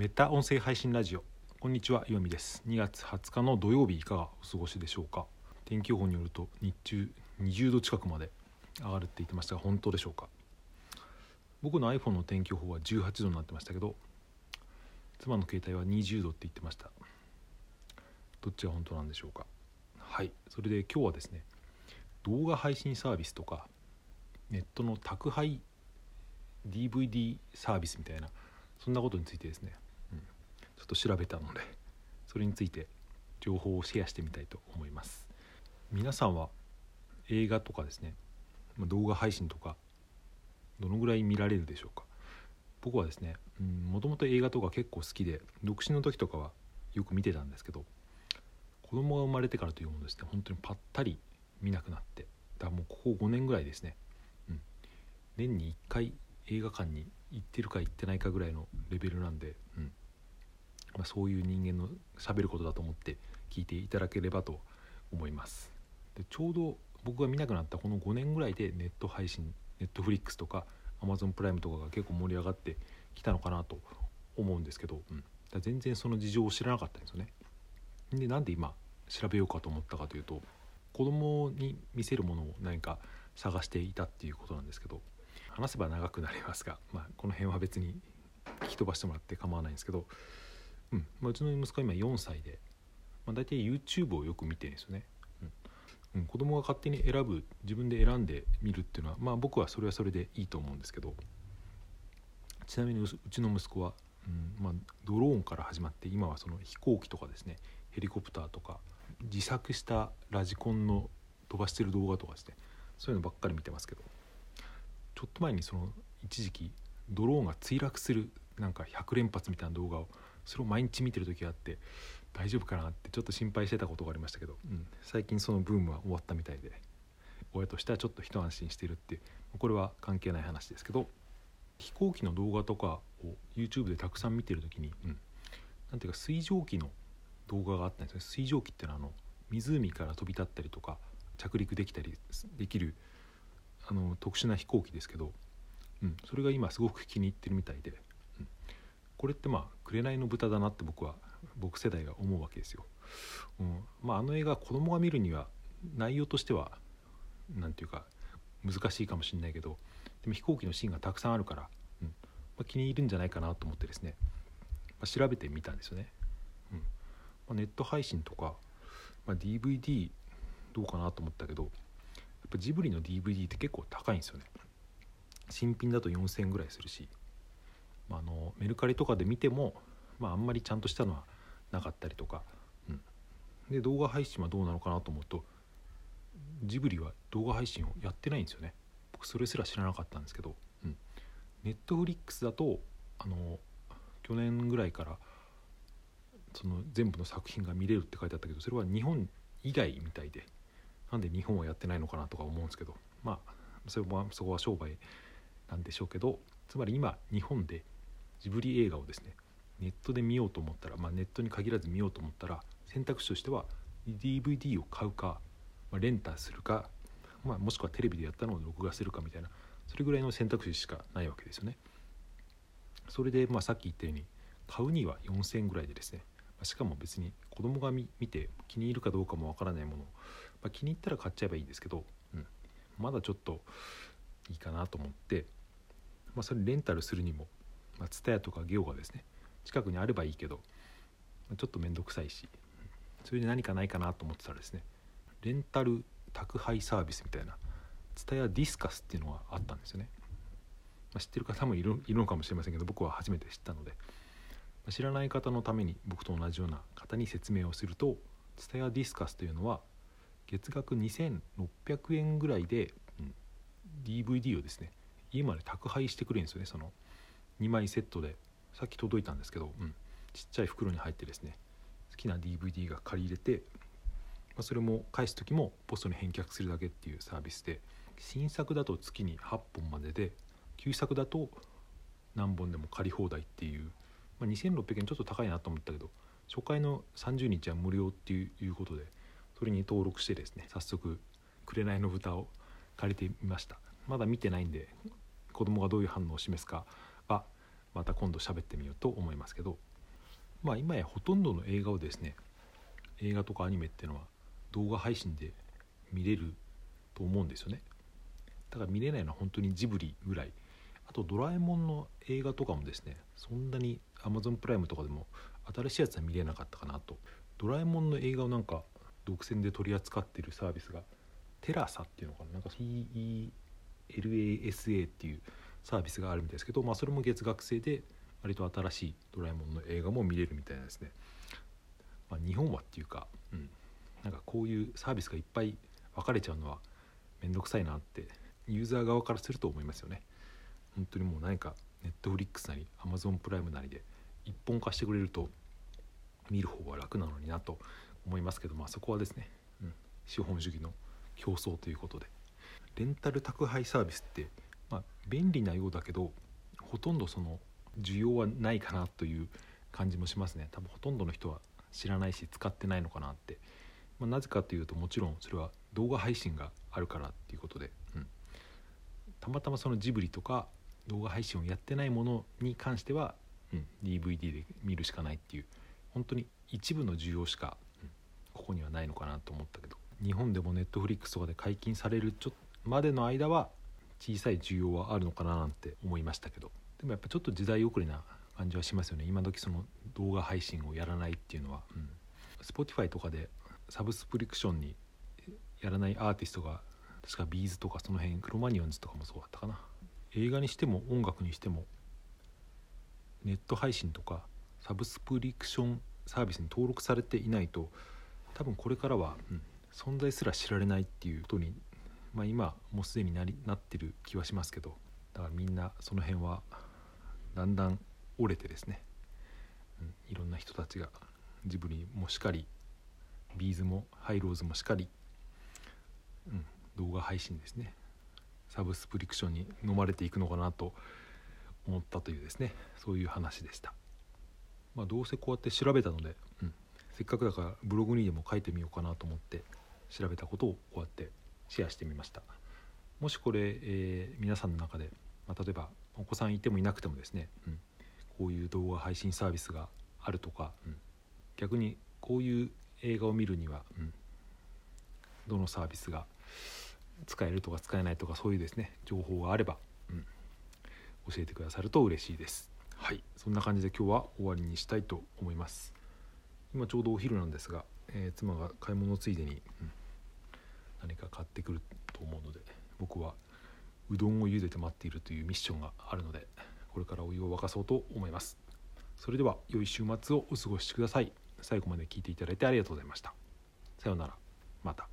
メタ音声配信ラジオ。こんにちは岩見です。2月20日の土曜日いかがお過ごしでしょうか？天気予報によると日中20度近くまで上がるって言ってましたが本当でしょうか？僕の iPhone の天気予報は18度になってましたけど妻の携帯は20度って言ってました。どっちが本当なんでしょうか？はいそれで今日はですね動画配信サービスとかネットの宅配 DVD サービスみたいなそんなことについてですね、と調べたのでそれについて情報をシェアしてみたいと思います。皆さんは映画とかですね動画配信とかどのぐらい見られるでしょうか。僕はですねもともと映画とか結構好きで独身の時とかはよく見てたんですけど子供が生まれてからというものですね本当にぱったり見なくなってだからもうここ5年ぐらいですね、うん、年に1回映画館に行ってるか行ってないかぐらいのレベルなんで、うんまあ、そういう人間のしゃべることだと思って聞いていただければと思います。でちょうど僕が見なくなったこの5年ぐらいでネット配信ネットフリックスとかアマゾンプライムとかが結構盛り上がってきたのかなと思うんですけど、うん、だ全然その事情を知らなかったんですよね。でなんで今調べようかと思ったかというと子供に見せるものを何か探していたっていうことなんですけど話せば長くなりますが、まあ、この辺は別に聞き飛ばしてもらって構わないんですけど、うん。まあ、うちの息子は今4歳で、まあ、大体 YouTube をよく見てるんですよね、うん、うん、子供が勝手に選ぶ自分で選んで見るっていうのは、まあ、僕はそれはそれでいいと思うんですけど。ちなみにうちの息子は、うんまあ、ドローンから始まって今はその飛行機とかですねヘリコプターとか自作したラジコンの飛ばしてる動画とかですねそういうのばっかり見てますけど。ちょっと前にその一時期ドローンが墜落するなんか100連発みたいな動画をそれを毎日見てる時があって大丈夫かなってちょっと心配してたことがありましたけど、うん、最近そのブームは終わったみたいで親としてはちょっと一安心してるってこれは関係ない話ですけど飛行機の動画とかを YouTube でたくさん見てる時に、うん、なていうか水蒸気の動画があったんですね。水蒸気っていうのはあの湖から飛び立ったりとか着陸できたりできるあの特殊な飛行機ですけど、うん、それが今すごく気に入ってるみたいで、これってまあ紅の豚だなって僕は僕世代が思うわけですよ。うん。まあ、あの映画子供が見るには内容としては何て言うか難しいかもしれないけどでも飛行機のシーンがたくさんあるから、うん。まあ、気に入るんじゃないかなと思ってですね、まあ、調べてみたんですよね。うん。まあ、ネット配信とか、まあ、DVD どうかなと思ったけどやっぱジブリの DVD って結構高いんですよね。新品だと4000円ぐらいするし、まあ、あのメルカリとかで見ても、まあ、あんまりちゃんとしたのはなかったりとか、うん、で動画配信はどうなのかなと思うとジブリは動画配信をやってないんですよね。僕それすら知らなかったんですけど、うん、ネットフリックスだとあの去年ぐらいからその全部の作品が見れるって書いてあったけどそれは日本以外みたいでなんで日本はやってないのかなとか思うんですけど。まあそれもそこは商売なんでしょうけどつまり今日本でジブリ映画をですねネットで見ようと思ったら、まあ、ネットに限らず見ようと思ったら選択肢としては DVD を買うか、まあ、レンタするか、まあ、もしくはテレビでやったのを録画するかみたいなそれぐらいの選択肢しかないわけですよね。それで、まあ、さっき言ったように買うには4000円ぐらいでですねしかも別に子供が見て気に入るかどうかもわからないものまあ、気に入ったら買っちゃえばいいんですけど、うん、まだちょっといいかなと思って、まあ、それレンタルするにも TSUTAYA、とかゲオがですね近くにあればいいけどちょっと面倒くさいしそれで何かないかなと思ってたらですねレンタル宅配サービスみたいなツタヤディスカスっていうのがあったんですよね、まあ、知ってる方もいるのかもしれませんけど僕は初めて知ったので、まあ、知らない方のために僕と同じような方に説明をするとツタヤディスカスというのは月額2600円ぐらいで、うん、DVD をですね家まで宅配してくれるんですよねその2枚セットでさっき届いたんですけど、うん、ちっちゃい袋に入ってですね好きな DVD が借り入れて、まあ、それも返す時もポストに返却するだけっていうサービスで新作だと月に8本までで旧作だと何本でも借り放題っていう、まあ、2600円ちょっと高いなと思ったけど初回の30日は無料っていうことでそれに登録してですね早速「紅の豚」を借りてみました。まだ見てないんで子供がどういう反応を示すかまた今度喋ってみようと思いますけどまあ今やほとんどの映画をですね映画とかアニメっていうのは動画配信で見れると思うんですよね。だから見れないのは本当にジブリぐらい。あとドラえもんの映画とかもですねそんなに Amazon プライムとかでも新しいやつは見れなかったかなと。ドラえもんの映画をなんか独占で取り扱ってるサービスがテラサっていうのかな。なんか TELASA っていうサービスがあるみたいですけど、まあ、それも月額制で割と新しいドラえもんの映画も見れるみたいなんですね、まあ、日本はっていうか、うん、なんかこういうサービスがいっぱい分かれちゃうのは面倒くさいなってユーザー側からすると思いますよね。本当にもう何かネットフリックスなりアマゾンプライムなりで一本化してくれると見る方が楽なのになと思いますけど、まあ、そこはですね、うん、資本主義の競争ということで。レンタル宅配サービスって、まあ、便利なようだけどほとんどその需要はないかなという感じもしますね。多分ほとんどの人は知らないし使ってないのかなって、まあ、なぜかというともちろんそれは動画配信があるからっていうことで、うん、たまたまそのジブリとか動画配信をやってないものに関しては、うん、DVD で見るしかないっていう本当に一部の需要しか、うん、ここにはないのかなと思ったけど。日本でもネットフリックスとかで解禁されるちょまでの間は小さい需要はあるのかななんて思いましたけど。でもやっぱちょっと時代遅れな感じはしますよね。今時その動画配信をやらないっていうのは、うん、Spotify とかでサブスプリクションにやらないアーティストが確かビーズとかその辺クロマニオンズとかもそうだったかな。映画にしても音楽にしてもネット配信とかサブスプリクションサービスに登録されていないと多分これからは、うん、存在すら知られないっていうことに、まあ、今もうすでになりなってる気はしますけどだからみんなその辺はだんだん折れてですね、うん、いろんな人たちがジブリもしかりビーズもハイローズもしかり、うん、動画配信ですね。サブスプリクションに飲まれていくのかなと思ったというですね。そういう話でした。まあ、どうせこうやって調べたので、うん、せっかくだからブログにでも書いてみようかなと思って調べたことをこうやってシェアしてみました。もしこれ、えー、皆さんの中で、まあ、例えばお子さんいてもいなくてもですね、うん、こういう動画配信サービスがあるとか、うん、逆にこういう映画を見るには、うん、どのサービスが使えるとか使えないとかそういうですね情報があれば、うん、教えてくださると嬉しいです。はいそんな感じで今日は終わりにしたいと思います。今ちょうどお昼なんですが、えー、妻が買い物ついでに、うん、買ってくると思うので僕はうどんを茹でて待っているというミッションがあるのでこれからお湯を沸かそうと思います。それでは良い週末をお過ごしください。最後まで聞いていただいてありがとうございました。さようなら。また。